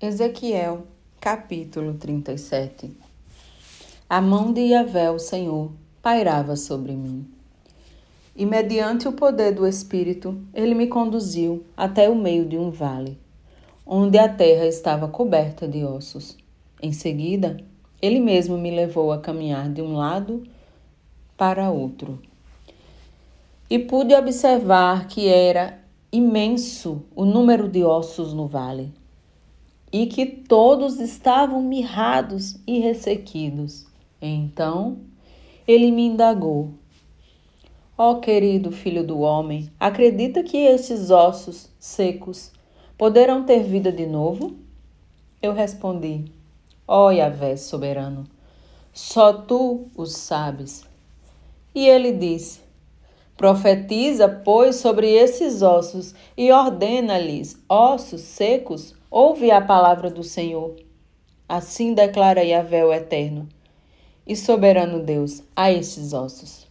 Ezequiel, capítulo 37 A mão de Yahvé, o Senhor, pairava sobre mim. E mediante o poder do Espírito, ele me conduziu até o meio de um vale, onde a terra estava coberta de ossos. Em seguida, ele mesmo me levou a caminhar de um lado para outro. E pude observar que era imenso o número de ossos no vale e que todos estavam mirrados e ressequidos. Então ele me indagou: Ó oh, querido filho do homem, acredita que estes ossos secos poderão ter vida de novo? Eu respondi: Ó oh, Yahvé soberano, só tu os sabes. E ele disse: Profetiza, pois, sobre esses ossos e ordena-lhes: ossos secos, Ouve a palavra do Senhor. Assim declara Yahvé o Eterno e soberano Deus a estes ossos.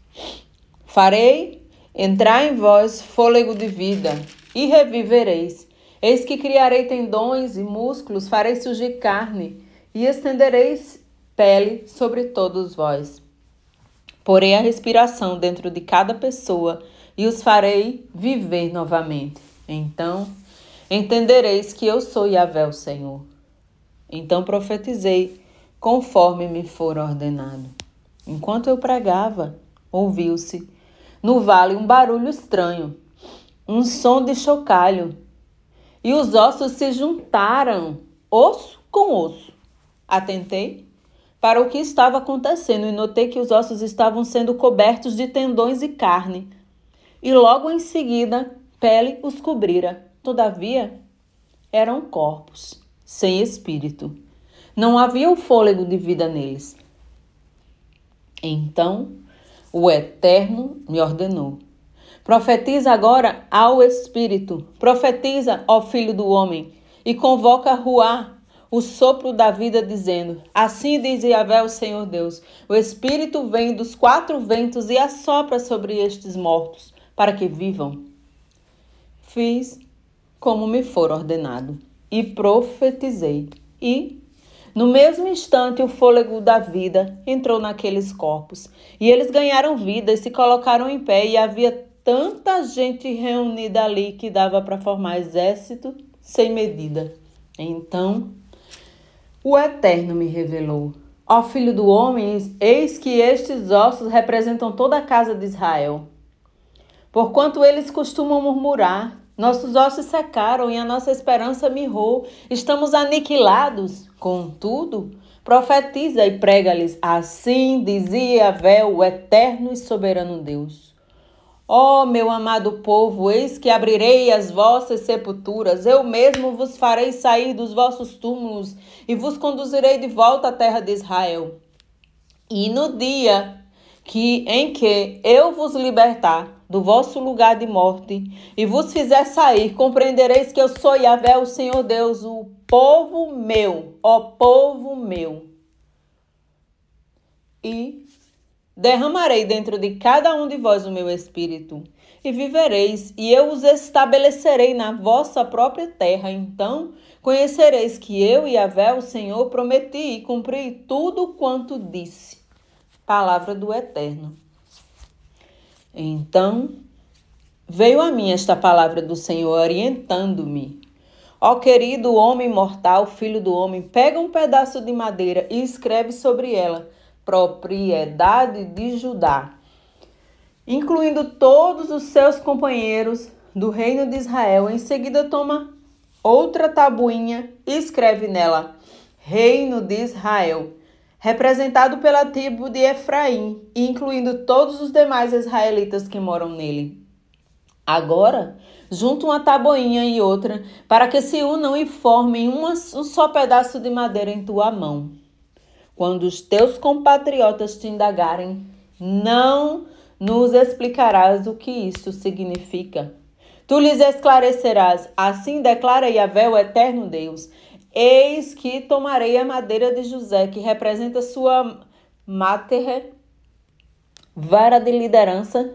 Farei entrar em vós fôlego de vida e revivereis. Eis que criarei tendões e músculos, farei surgir carne e estendereis pele sobre todos vós. Porei a respiração dentro de cada pessoa e os farei viver novamente. Então entendereis que eu sou Yahvé, o Senhor. Então profetizei, conforme me for ordenado. Enquanto eu pregava, ouviu-se no vale um barulho estranho, um som de chocalho, e os ossos se juntaram, osso com osso. Atentei para o que estava acontecendo e notei que os ossos estavam sendo cobertos de tendões e carne, e logo em seguida pele os cobrira. Todavia, eram corpos, sem espírito. Não havia o fôlego de vida neles. Então, o Eterno me ordenou: Profetiza agora ao Espírito, profetiza ao Filho do Homem, e convoca Ruá, o sopro da vida, dizendo: Assim diz Yahvé, o Senhor Deus: O Espírito vem dos quatro ventos e assopra sobre estes mortos, para que vivam. Fiz como me for ordenado. E profetizei. E, no mesmo instante, o fôlego da vida entrou naqueles corpos. E eles ganharam vida e se colocaram em pé. E havia tanta gente reunida ali que dava para formar exército sem medida. Então, o Eterno me revelou. Ó filho do homem, eis que estes ossos representam toda a casa de Israel. Porquanto eles costumam murmurar, nossos ossos secaram e a nossa esperança mirrou. Estamos aniquilados. Contudo, profetiza e prega-lhes: Assim dizia Vé, o eterno e soberano Deus. Ó oh, meu amado povo, eis que abrirei as vossas sepulturas, eu mesmo vos farei sair dos vossos túmulos e vos conduzirei de volta à terra de Israel. E no dia que em que eu vos libertar, do vosso lugar de morte e vos fizer sair, compreendereis que eu sou Yahvé, o Senhor Deus, o povo meu, ó povo meu. E derramarei dentro de cada um de vós o meu espírito, e vivereis, e eu os estabelecerei na vossa própria terra. Então conhecereis que eu, Yahvé, o Senhor, prometi e cumpri tudo quanto disse. Palavra do Eterno. Então veio a mim esta palavra do Senhor orientando-me. Ó querido homem mortal, filho do homem, pega um pedaço de madeira e escreve sobre ela: propriedade de Judá, incluindo todos os seus companheiros do reino de Israel. Em seguida, toma outra tabuinha e escreve nela: Reino de Israel representado pela tribo de Efraim, incluindo todos os demais israelitas que moram nele. Agora, junta uma taboinha e outra, para que se unam e formem um só pedaço de madeira em tua mão. Quando os teus compatriotas te indagarem, não nos explicarás o que isto significa. Tu lhes esclarecerás, assim declara Yahvé, o eterno Deus. Eis que tomarei a madeira de José, que representa sua mater, vara de liderança,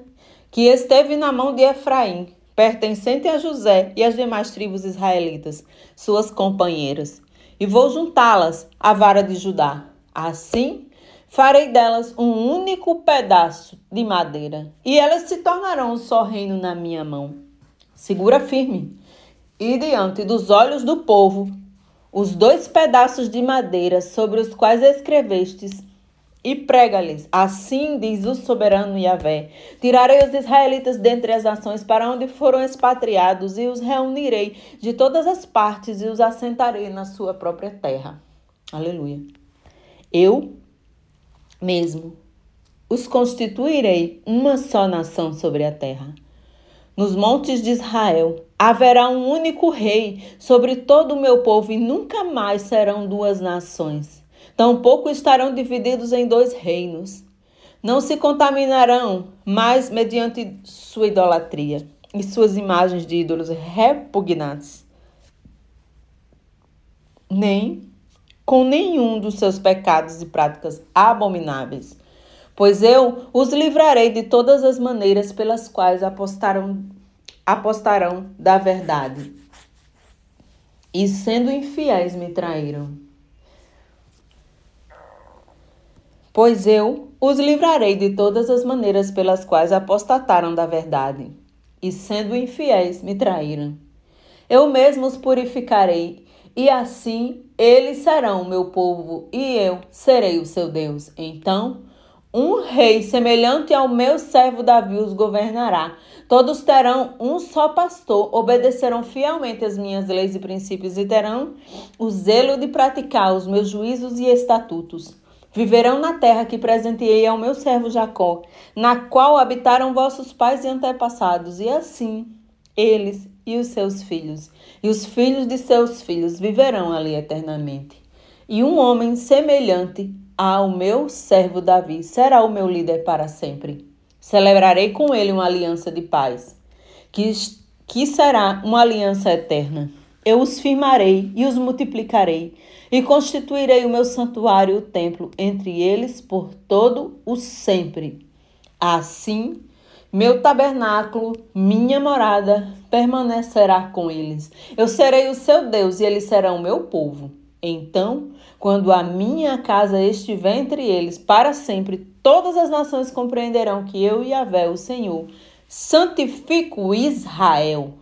que esteve na mão de Efraim, pertencente a José e às demais tribos israelitas, suas companheiras. e vou juntá-las à vara de Judá. Assim, farei delas um único pedaço de madeira, e elas se tornarão um só reino na minha mão. Segura firme, e diante dos olhos do povo, os dois pedaços de madeira sobre os quais escrevestes e prega-lhes: Assim diz o soberano Yahvé: Tirarei os israelitas dentre as nações para onde foram expatriados e os reunirei de todas as partes e os assentarei na sua própria terra. Aleluia. Eu mesmo os constituirei uma só nação sobre a terra. Nos montes de Israel haverá um único rei sobre todo o meu povo e nunca mais serão duas nações Tampouco estarão divididos em dois reinos. Não se contaminarão mais mediante sua idolatria e suas imagens de ídolos repugnantes, nem com nenhum dos seus pecados e práticas abomináveis. Pois eu os livrarei de todas as maneiras pelas quais apostarão, apostarão da verdade. E sendo infiéis me traíram. Pois eu os livrarei de todas as maneiras pelas quais apostataram da verdade, e sendo infiéis me traíram. Eu mesmo os purificarei, e assim eles serão meu povo, e eu serei o seu Deus. Então, um rei semelhante ao meu servo Davi os governará. Todos terão um só pastor, obedecerão fielmente as minhas leis e princípios e terão o zelo de praticar os meus juízos e estatutos. Viverão na terra que presenteei ao meu servo Jacó, na qual habitaram vossos pais e antepassados, e assim eles e os seus filhos, e os filhos de seus filhos viverão ali eternamente. E um homem semelhante ao meu servo Davi será o meu líder para sempre. Celebrarei com ele uma aliança de paz, que, que será uma aliança eterna. Eu os firmarei e os multiplicarei e constituirei o meu santuário, o templo, entre eles por todo o sempre. Assim, meu tabernáculo, minha morada, permanecerá com eles. Eu serei o seu Deus e eles serão o meu povo. Então, quando a minha casa estiver entre eles para sempre, todas as nações compreenderão que eu, Yahvé, o Senhor, santifico Israel